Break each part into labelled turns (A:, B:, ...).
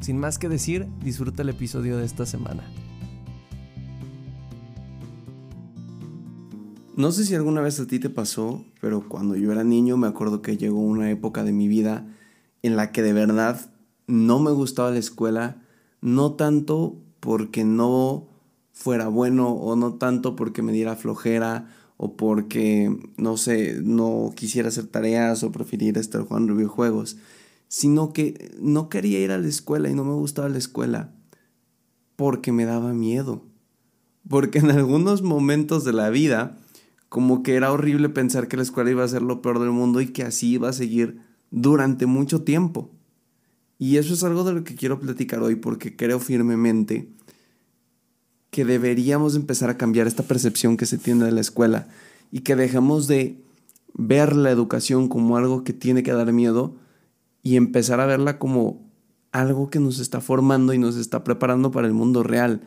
A: Sin más que decir, disfruta el episodio de esta semana.
B: No sé si alguna vez a ti te pasó, pero cuando yo era niño me acuerdo que llegó una época de mi vida en la que de verdad no me gustaba la escuela, no tanto porque no fuera bueno o no tanto porque me diera flojera o porque, no sé, no quisiera hacer tareas o preferiría estar jugando videojuegos, sino que no quería ir a la escuela y no me gustaba la escuela porque me daba miedo. Porque en algunos momentos de la vida, como que era horrible pensar que la escuela iba a ser lo peor del mundo y que así iba a seguir durante mucho tiempo. Y eso es algo de lo que quiero platicar hoy porque creo firmemente que deberíamos empezar a cambiar esta percepción que se tiene de la escuela y que dejemos de ver la educación como algo que tiene que dar miedo y empezar a verla como algo que nos está formando y nos está preparando para el mundo real.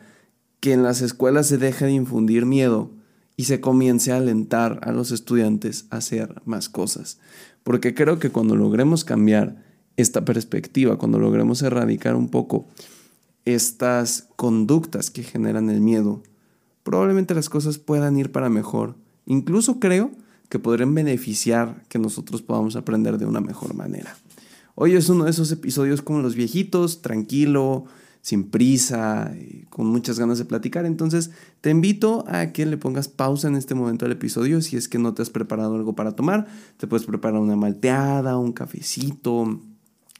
B: Que en las escuelas se deje de infundir miedo y se comience a alentar a los estudiantes a hacer más cosas. Porque creo que cuando logremos cambiar esta perspectiva, cuando logremos erradicar un poco estas conductas que generan el miedo, probablemente las cosas puedan ir para mejor. Incluso creo que podrían beneficiar que nosotros podamos aprender de una mejor manera. Hoy es uno de esos episodios como los viejitos, tranquilo, sin prisa, con muchas ganas de platicar. Entonces te invito a que le pongas pausa en este momento al episodio si es que no te has preparado algo para tomar. Te puedes preparar una malteada, un cafecito,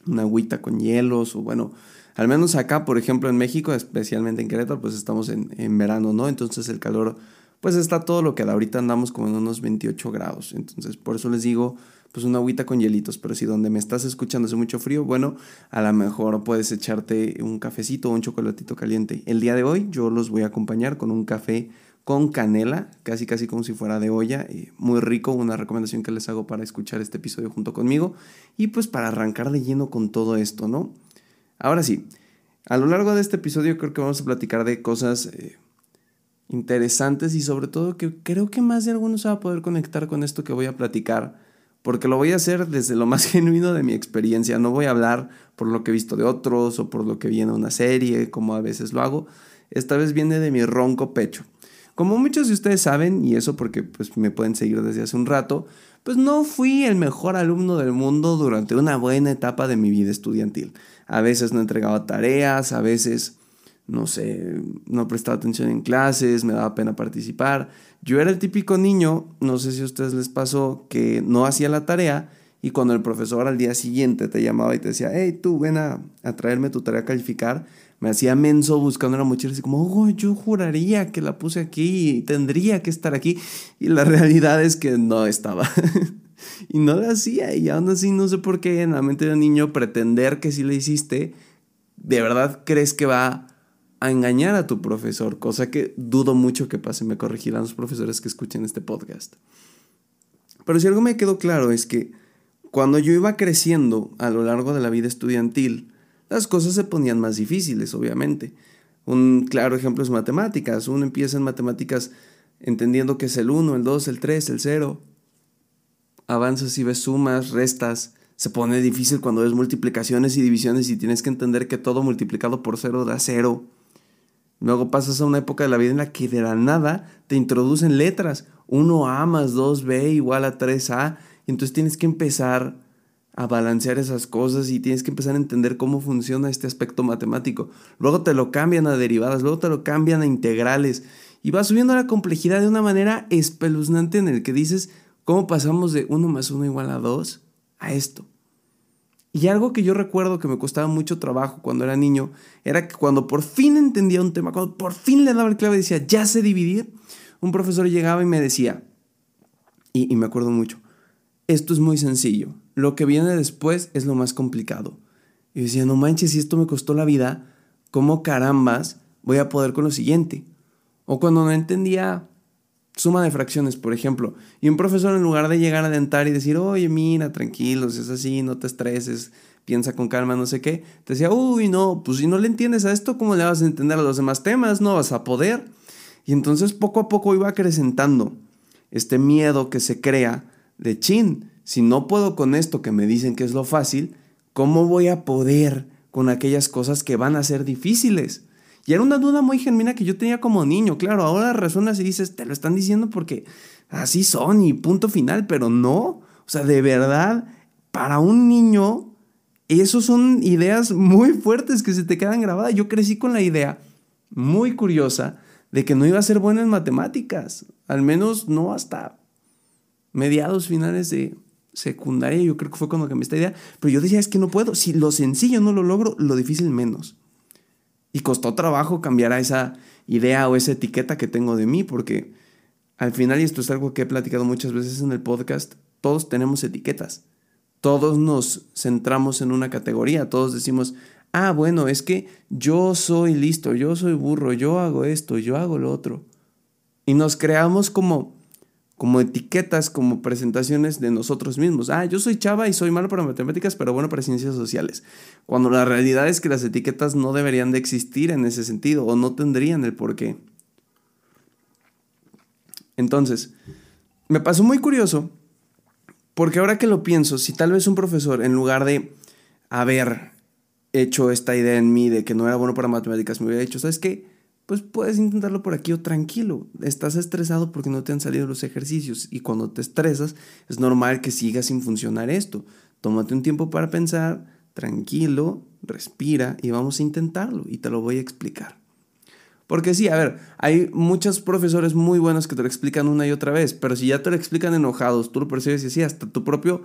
B: una agüita con hielos o bueno, al menos acá, por ejemplo, en México, especialmente en Querétaro, pues estamos en, en verano, ¿no? Entonces el calor, pues está todo lo que da. Ahorita andamos como en unos 28 grados. Entonces por eso les digo pues una agüita con hielitos, pero si donde me estás escuchando hace mucho frío, bueno, a lo mejor puedes echarte un cafecito o un chocolatito caliente. El día de hoy yo los voy a acompañar con un café con canela, casi casi como si fuera de olla, muy rico, una recomendación que les hago para escuchar este episodio junto conmigo y pues para arrancar de lleno con todo esto, ¿no? Ahora sí, a lo largo de este episodio creo que vamos a platicar de cosas eh, interesantes y sobre todo que creo que más de algunos se va a poder conectar con esto que voy a platicar porque lo voy a hacer desde lo más genuino de mi experiencia. No voy a hablar por lo que he visto de otros o por lo que viene una serie, como a veces lo hago. Esta vez viene de mi ronco pecho. Como muchos de ustedes saben, y eso porque pues, me pueden seguir desde hace un rato, pues no fui el mejor alumno del mundo durante una buena etapa de mi vida estudiantil. A veces no entregaba tareas, a veces no sé, no prestaba atención en clases, me daba pena participar. Yo era el típico niño, no sé si a ustedes les pasó, que no hacía la tarea y cuando el profesor al día siguiente te llamaba y te decía, hey, tú ven a, traerme tu tarea a calificar, me hacía menso buscando la mochila así como, oh, yo juraría que la puse aquí y tendría que estar aquí. Y la realidad es que no estaba. y no la hacía y aún así no sé por qué en la mente de un niño pretender que sí la hiciste, de verdad crees que va a engañar a tu profesor, cosa que dudo mucho que pase, me corregirán los profesores que escuchen este podcast. Pero si algo me quedó claro es que cuando yo iba creciendo a lo largo de la vida estudiantil, las cosas se ponían más difíciles, obviamente. Un claro ejemplo es matemáticas. Uno empieza en matemáticas entendiendo que es el 1, el 2, el 3, el 0. Avanzas y ves sumas, restas. Se pone difícil cuando ves multiplicaciones y divisiones y tienes que entender que todo multiplicado por 0 da 0. Luego pasas a una época de la vida en la que de la nada te introducen letras. 1A más 2B igual a 3A. Y entonces tienes que empezar a balancear esas cosas y tienes que empezar a entender cómo funciona este aspecto matemático. Luego te lo cambian a derivadas, luego te lo cambian a integrales. Y vas subiendo la complejidad de una manera espeluznante en el que dices, ¿cómo pasamos de 1 más 1 igual a 2 a esto? Y algo que yo recuerdo que me costaba mucho trabajo cuando era niño era que cuando por fin entendía un tema, cuando por fin le daba el clave y decía, ya sé dividir, un profesor llegaba y me decía, y, me acuerdo mucho, esto es muy sencillo, lo que viene después es lo más complicado. Y decía, no manches, si esto me costó la vida, ¿cómo carambas voy a poder con lo siguiente. O cuando no entendía suma de fracciones, por ejemplo, y un profesor en lugar de llegar a dentar y decir, oye, mira, tranquilos, es así, no te estreses, piensa con calma, no sé qué, te decía, uy, no, pues si no le entiendes a esto, ¿cómo le vas a entender a los demás temas? No vas a poder. Y entonces poco a poco iba acrecentando este miedo que se crea de chin, si no puedo con esto que me dicen que es lo fácil, ¿cómo voy a poder con aquellas cosas que van a ser difíciles? Y era una duda muy genuina que yo tenía como niño, claro, ahora resuenas y dices, te lo están diciendo porque así son y punto final, pero no, o sea, de verdad, para un niño, eso son ideas muy fuertes que se te quedan grabadas. Yo crecí con la idea muy curiosa de que no iba a ser bueno en matemáticas, al menos no hasta mediados finales de secundaria, yo creo que fue cuando cambié esta idea, pero yo decía, es que no puedo, si lo sencillo no lo logro, lo difícil menos. Y costó trabajo cambiar a esa idea o esa etiqueta que tengo de mí, porque al final, y esto es algo que he platicado muchas veces en el podcast, todos tenemos etiquetas. Todos nos centramos en una categoría, todos decimos, ah, bueno, es que yo soy listo, yo soy burro, yo hago esto, yo hago lo otro. Y nos creamos como como etiquetas, como presentaciones de nosotros mismos. Ah, yo soy chava y soy malo para matemáticas, pero bueno para ciencias sociales. Cuando la realidad es que las etiquetas no deberían de existir en ese sentido o no tendrían el porqué. Entonces, me pasó muy curioso porque ahora que lo pienso, si tal vez un profesor en lugar de haber hecho esta idea en mí de que no era bueno para matemáticas, me hubiera dicho, ¿sabes qué? Pues puedes intentarlo por aquí o tranquilo. Estás estresado porque no te han salido los ejercicios y cuando te estresas es normal que siga sin funcionar esto. Tómate un tiempo para pensar, tranquilo, respira y vamos a intentarlo y te lo voy a explicar. Porque sí, a ver, hay muchos profesores muy buenos que te lo explican una y otra vez, pero si ya te lo explican enojados, tú lo percibes y así, hasta tu propio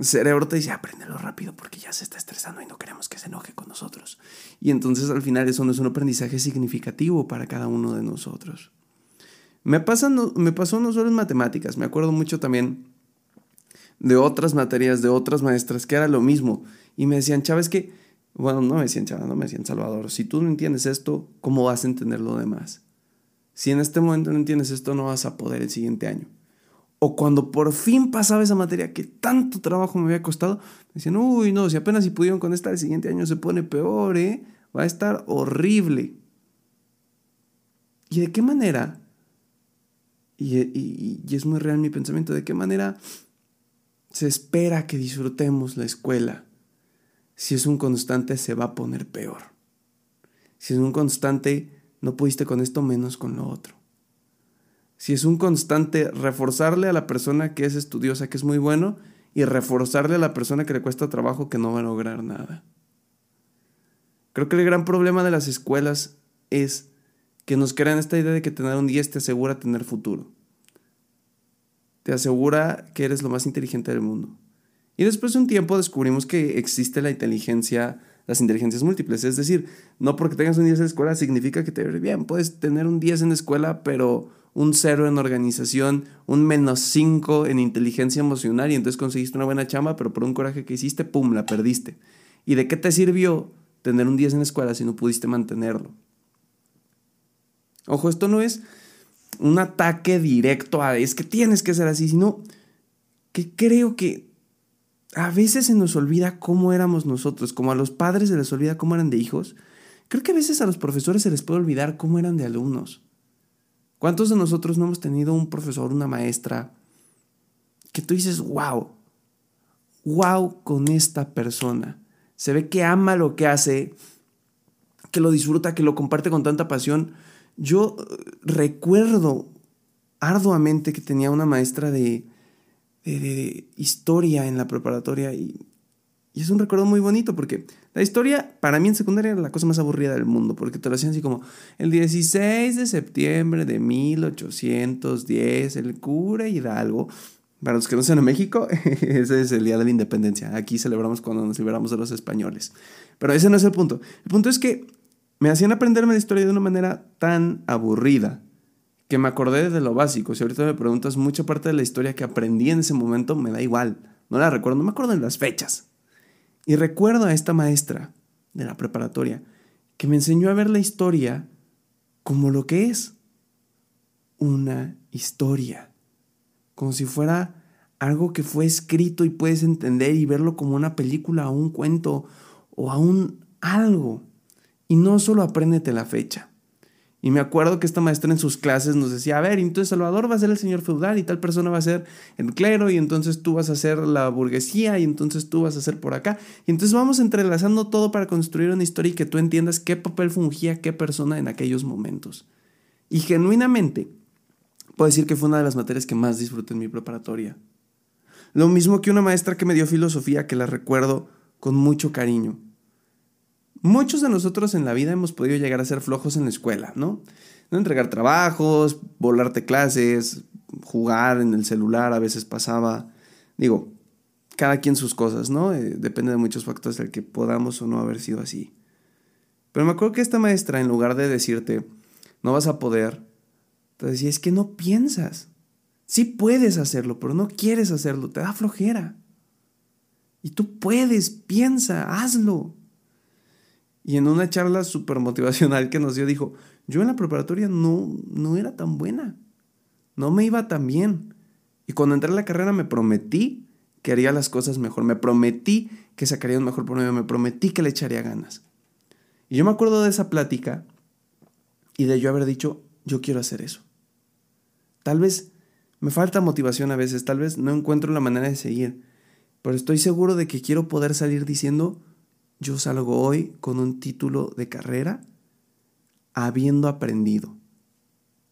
B: cerebro te dice, apréndelo rápido porque ya se está estresando y no queremos que se enoje con nosotros. Y entonces al final eso no es un aprendizaje significativo para cada uno de nosotros. Me, me pasó no solo en matemáticas, me acuerdo mucho también de otras materias, de otras maestras, que era lo mismo. Y me decían, Chávez, que, bueno, no me decían Chávez, no me decían Salvador, si tú no entiendes esto, ¿cómo vas a entender lo demás? Si en este momento no entiendes esto, no vas a poder el siguiente año o cuando por fin pasaba esa materia que tanto trabajo me había costado, me decían, uy, no, si apenas si pudieron con esta, el siguiente año se pone peor, ¿eh? Va a estar horrible. ¿Y de qué manera? Y, y es muy real mi pensamiento, ¿de qué manera se espera que disfrutemos la escuela? Si es un constante, se va a poner peor. Si es un constante, no pudiste con esto menos con lo otro si es un constante reforzarle a la persona que es estudiosa, que es muy bueno, y reforzarle a la persona que le cuesta trabajo, que no va a lograr nada. Creo que el gran problema de las escuelas es que nos crean esta idea de que tener un 10 te asegura tener futuro. Te asegura que eres lo más inteligente del mundo. Y después de un tiempo descubrimos que existe la inteligencia, las inteligencias múltiples. Es decir, no porque tengas un 10 en la escuela significa que te bien. Puedes tener un 10 en la escuela, pero un cero en organización, un menos cinco en inteligencia emocional y entonces conseguiste una buena chamba, pero por un coraje que hiciste, ¡pum!, la perdiste. ¿Y de qué te sirvió tener un 10 en la escuela si no pudiste mantenerlo? Ojo, esto no es un ataque directo a es que tienes que ser así, sino que creo que a veces se nos olvida cómo éramos nosotros, como a los padres se les olvida cómo eran de hijos. Creo que a veces a los profesores se les puede olvidar cómo eran de alumnos. ¿Cuántos de nosotros no hemos tenido un profesor, una maestra, que tú dices, wow, wow con esta persona? Se ve que ama lo que hace, que lo disfruta, que lo comparte con tanta pasión. Yo eh, recuerdo arduamente que tenía una maestra de, de, historia en la preparatoria y, y, es un recuerdo muy bonito porque la historia, para mí en secundaria, era la cosa más aburrida del mundo, porque te lo hacían así como el 16 de septiembre de 1810, el cura Hidalgo. Para los que no sean en México, ese es el Día de la Independencia. Aquí celebramos cuando nos liberamos de los españoles. Pero ese no es el punto. El punto es que me hacían aprenderme la historia de una manera tan aburrida que me acordé de lo básico. Si ahorita me preguntas, mucha parte de la historia que aprendí en ese momento me da igual. No la recuerdo, no me acuerdo de las fechas. Y recuerdo a esta maestra de la preparatoria que me enseñó a ver la historia como lo que es una historia, como si fuera algo que fue escrito y puedes entender y verlo como una película o un cuento o a un algo. Y no solo apréndete la fecha. Y me acuerdo que esta maestra en sus clases nos decía, a ver, entonces Salvador va a ser el señor feudal y tal persona va a ser el clero y entonces tú vas a ser la burguesía y entonces tú vas a ser por acá. Y entonces vamos entrelazando todo para construir una historia y que tú entiendas qué papel fungía qué persona en aquellos momentos. Y genuinamente, puedo decir que fue una de las materias que más disfruté en mi preparatoria. Lo mismo que una maestra que me dio filosofía que la recuerdo con mucho cariño. Muchos de nosotros en la vida hemos podido llegar a ser flojos en la escuela, ¿no? No entregar trabajos, volarte clases, jugar en el celular, a veces pasaba. Digo, cada quien sus cosas, ¿no? Eh, depende de muchos factores del que podamos o no haber sido así. Pero me acuerdo que esta maestra, en lugar de decirte, no vas a poder, te decía, es que no piensas. Sí puedes hacerlo, pero no quieres hacerlo, te da flojera. Y tú puedes, piensa, hazlo. Y en una charla súper motivacional que nos dio, dijo, yo en la preparatoria no, no era tan buena, no me iba tan bien. Y cuando entré a la carrera me prometí que haría las cosas mejor, me prometí que sacaría un mejor promedio, me prometí que le echaría ganas. Y yo me acuerdo de esa plática y de yo haber dicho, yo quiero hacer eso. Tal vez me falta motivación a veces, tal vez no encuentro la manera de seguir, pero estoy seguro de que quiero poder salir diciendo, yo salgo hoy con un título de carrera habiendo aprendido.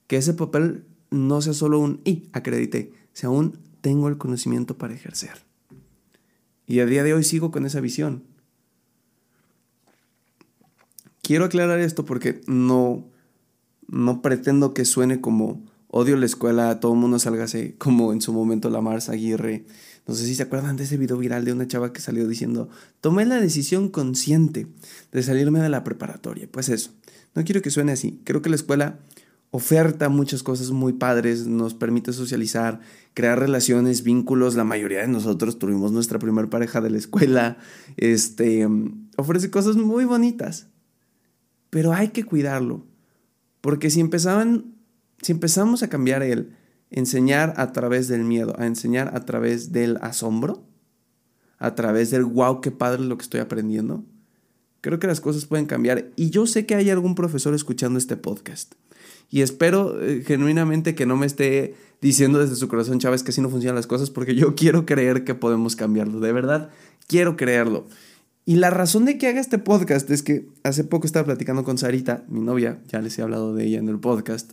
B: Que ese papel no sea solo un y acredité, sea un tengo el conocimiento para ejercer. Y a día de hoy sigo con esa visión. Quiero aclarar esto porque no, no pretendo que suene como odio la escuela, todo el mundo salga así, como en su momento la Mars Aguirre no sé si se acuerdan de ese video viral de una chava que salió diciendo, tomé la decisión consciente de salirme de la preparatoria. Pues eso, no quiero que suene así. Creo que la escuela oferta muchas cosas muy padres, nos permite socializar, crear relaciones, vínculos. La mayoría de nosotros tuvimos nuestra primera pareja de la escuela. Este, ofrece cosas muy bonitas. Pero hay que cuidarlo. Porque si empezaban, si empezamos a cambiar el enseñar a través del miedo, a enseñar a través del asombro, a través del wow, qué padre lo que estoy aprendiendo, creo que las cosas pueden cambiar. Y yo sé que hay algún profesor escuchando este podcast. Y espero eh, genuinamente que no me esté diciendo desde su corazón, Chávez, que así no funcionan las cosas, porque yo quiero creer que podemos cambiarlo. De verdad, quiero creerlo. Y la razón de que haga este podcast es que hace poco estaba platicando con Sarita, mi novia, ya les he hablado de ella en el podcast,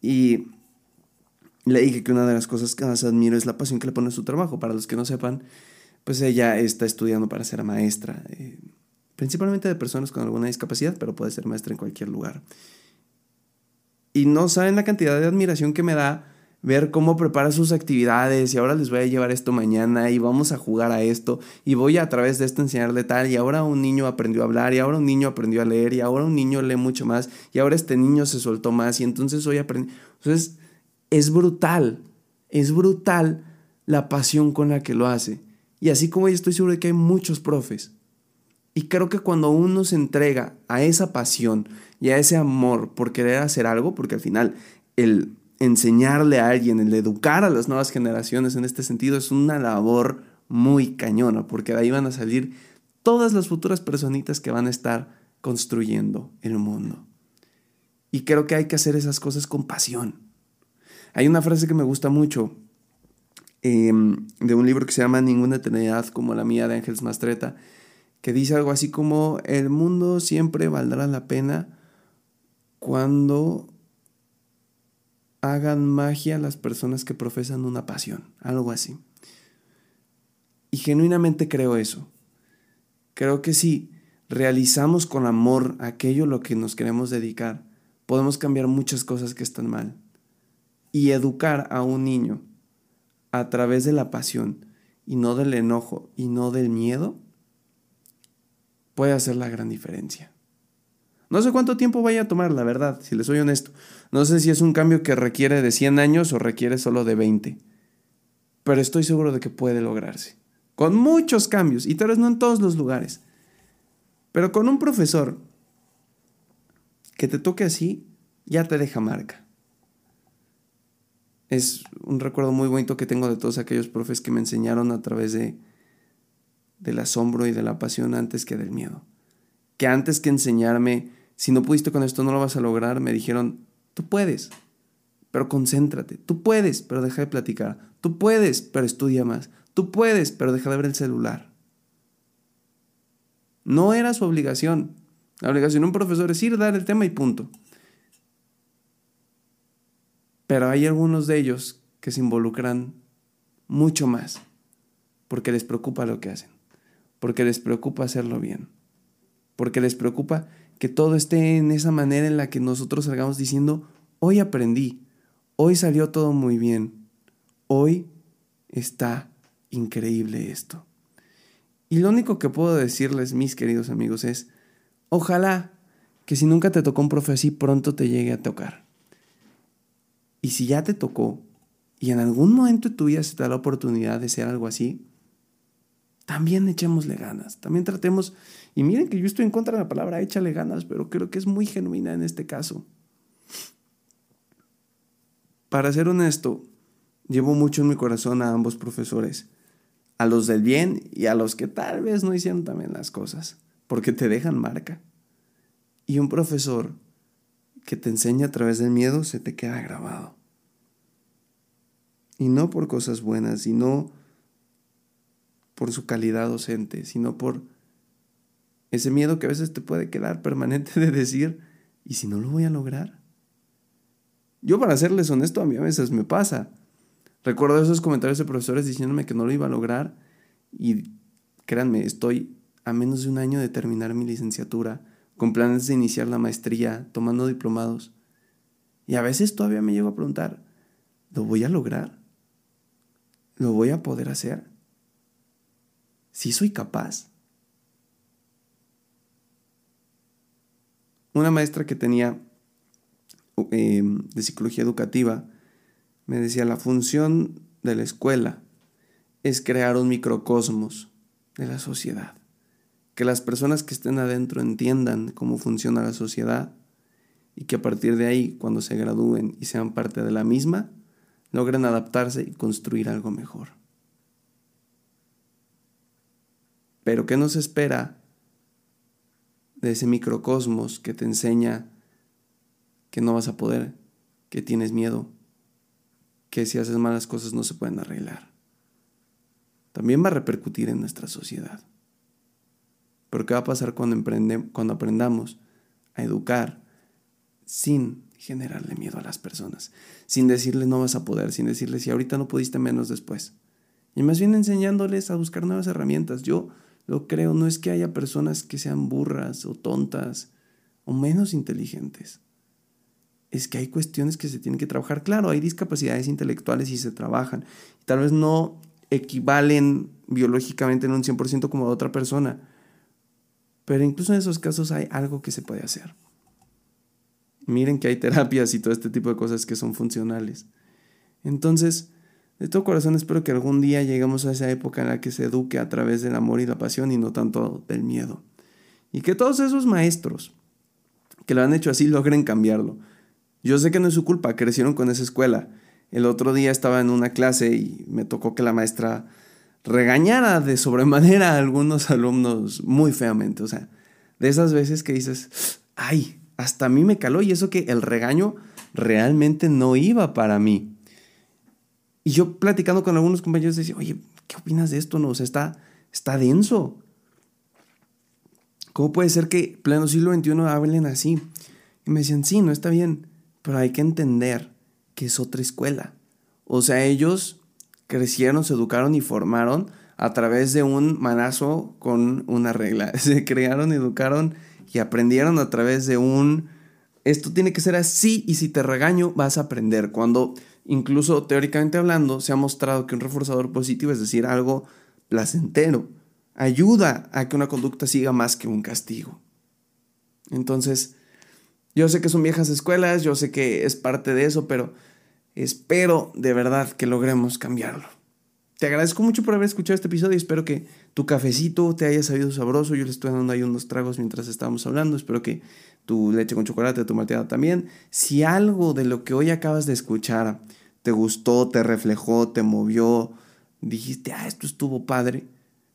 B: y le dije que una de las cosas que más admiro es la pasión que le pone a su trabajo. Para los que no sepan, pues ella está estudiando para ser maestra, eh, principalmente de personas con alguna discapacidad, pero puede ser maestra en cualquier lugar. Y no saben la cantidad de admiración que me da ver cómo prepara sus actividades y ahora les voy a llevar esto mañana y vamos a jugar a esto y voy a, través de esto enseñarle tal y ahora un niño aprendió a hablar y ahora un niño aprendió a leer y ahora un niño lee mucho más y ahora este niño se soltó más y entonces hoy aprendí. Entonces, es brutal, es brutal la pasión con la que lo hace. Y así como yo estoy seguro de que hay muchos profes. Y creo que cuando uno se entrega a esa pasión y a ese amor por querer hacer algo, porque al final el enseñarle a alguien, el educar a las nuevas generaciones en este sentido es una labor muy cañona, porque de ahí van a salir todas las futuras personitas que van a estar construyendo el mundo. Y creo que hay que hacer esas cosas con pasión. Hay una frase que me gusta mucho em, de un libro que se llama Ninguna eternidad como la mía de Ángeles Mastreta, que dice algo así como, el mundo siempre valdrá la pena cuando hagan magia las personas que profesan una pasión, algo así. Y genuinamente creo eso. Creo que si realizamos con amor aquello a lo que nos queremos dedicar, podemos cambiar muchas cosas que están mal y educar a un niño a través de la pasión y no del enojo y no del miedo, puede hacer la gran diferencia. No sé cuánto tiempo vaya a tomar, la verdad, si les soy honesto. No sé si es un cambio que requiere de 100 años o requiere solo de 20. Pero estoy seguro de que puede lograrse. Con muchos cambios, y tal vez no en todos los lugares. Pero con un profesor que te toque así, ya te deja marca. Es un recuerdo muy bonito que tengo de todos aquellos profes que me enseñaron a través de del asombro y de la pasión antes que del miedo. Que antes que enseñarme, si no pudiste con esto no lo vas a lograr, me dijeron, tú puedes, pero concéntrate, tú puedes, pero deja de platicar, tú puedes, pero estudia más, tú puedes, pero deja de ver el celular. No era su obligación. La obligación de un profesor es ir, dar el tema y punto. Pero hay algunos de ellos que se involucran mucho más porque les preocupa lo que hacen porque les preocupa hacerlo bien, porque les preocupa que todo esté en esa manera en la que nosotros salgamos diciendo, hoy aprendí, hoy salió todo muy bien, hoy está increíble esto. Y lo único que puedo decirles, mis queridos amigos, es, ojalá que si nunca te tocó un profe así, pronto te llegue a tocar. Y si ya te tocó, y en algún momento de te da la oportunidad de ser algo así, también echémosle ganas, también tratemos, y miren que yo estoy en contra de la palabra échale ganas, pero creo que es muy genuina en este caso. Para ser honesto, llevo mucho en mi corazón a ambos profesores, a los del bien y a los que tal vez no hicieron también las cosas, porque te dejan marca. Y un profesor que te enseña a través del miedo se te queda grabado. Y no por cosas buenas, sino por su calidad docente, sino por ese miedo que a veces te puede quedar permanente de decir, ¿y si no lo voy a lograr? Yo para serles honesto, a mí a veces me pasa. Recuerdo esos comentarios de profesores diciéndome que no lo iba a lograr y créanme, estoy a menos de un año de terminar mi licenciatura, con planes de iniciar la maestría, tomando diplomados. Y a veces todavía me llego a preguntar, ¿lo voy a lograr? ¿Lo voy a poder hacer? Si soy capaz. Una maestra que tenía em, de psicología educativa me decía, la función de la escuela es crear un microcosmos de la sociedad. Que las personas que estén adentro entiendan cómo funciona la sociedad y que a partir de ahí, cuando se gradúen y sean parte de la misma, logren adaptarse y construir algo mejor. Pero ¿qué nos espera de ese microcosmos que te enseña que no vas a poder, que tienes miedo, que si haces malas cosas no se pueden arreglar? También va a repercutir en nuestra sociedad. Pero ¿qué va a pasar cuando, cuando aprendamos a educar sin generarle miedo a las personas? Sin decirle no vas a poder, sin decirle si ahorita no pudiste menos después. Y más bien enseñándoles a buscar nuevas herramientas. Yo lo creo, no es que haya personas que sean burras o tontas o menos inteligentes. Es que hay cuestiones que se tienen que trabajar. Claro, hay discapacidades intelectuales y se trabajan. Tal vez no equivalen biológicamente en un 100% como a otra persona. Pero incluso en esos casos hay algo que se puede hacer. Miren que hay terapias y todo este tipo de cosas que son funcionales. Entonces, de todo corazón espero que algún día lleguemos a esa época en la que se eduque a través del amor y la pasión y no tanto del miedo. Y que todos esos maestros que lo han hecho así logren cambiarlo. Yo sé que no es su culpa, crecieron con esa escuela. El otro día estaba en una clase y me tocó que la maestra regañara de sobremanera a algunos alumnos muy feamente. O sea, de esas veces que dices, ay, hasta a mí me caló y eso que el regaño realmente no iba para mí. Y yo platicando con algunos compañeros decía, oye, ¿qué opinas de esto? No, o sea, está, está denso. ¿Cómo puede ser que pleno siglo XXI hablen así? Y me decían, sí, no está bien, pero hay que entender que es otra escuela. O sea, ellos crecieron, se educaron y formaron a través de un manazo con una regla. Se crearon, educaron y aprendieron a través de un... Esto tiene que ser así y si te regaño vas a aprender. Cuando Incluso teóricamente hablando, se ha mostrado que un reforzador positivo, es decir, algo placentero, ayuda a que una conducta siga más que un castigo. Entonces, yo sé que son viejas escuelas, yo sé que es parte de eso, pero espero de verdad que logremos cambiarlo. Te agradezco mucho por haber escuchado este episodio. Espero que tu cafecito te haya sabido sabroso. Yo le estoy dando ahí unos tragos mientras estábamos hablando. Espero que tu leche con chocolate, tu malteada también. Si algo de lo que hoy acabas de escuchar te gustó, te reflejó, te movió, dijiste, ah, esto estuvo padre,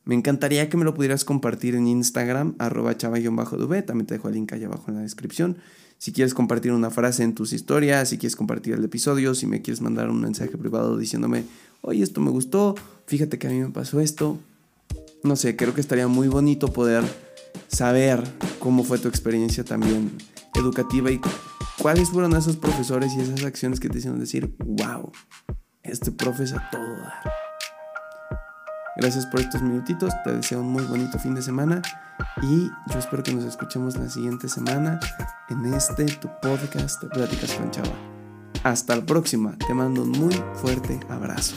B: me encantaría que me lo pudieras compartir en Instagram, arroba chava-dv. También te dejo el link ahí abajo en la descripción. Si quieres compartir una frase en tus historias, si quieres compartir el episodio, si me quieres mandar un mensaje privado diciéndome, oye, esto me gustó, fíjate que a mí me pasó esto. No sé, creo que estaría muy bonito poder saber cómo fue tu experiencia también educativa y cuáles fueron esos profesores y esas acciones que te hicieron decir, wow, este profe es a todo dar. Gracias por estos minutitos, te deseo un muy bonito fin de semana y yo espero que nos escuchemos la siguiente semana en este tu podcast Pláticas con Chava. Hasta la próxima, te mando un muy fuerte abrazo.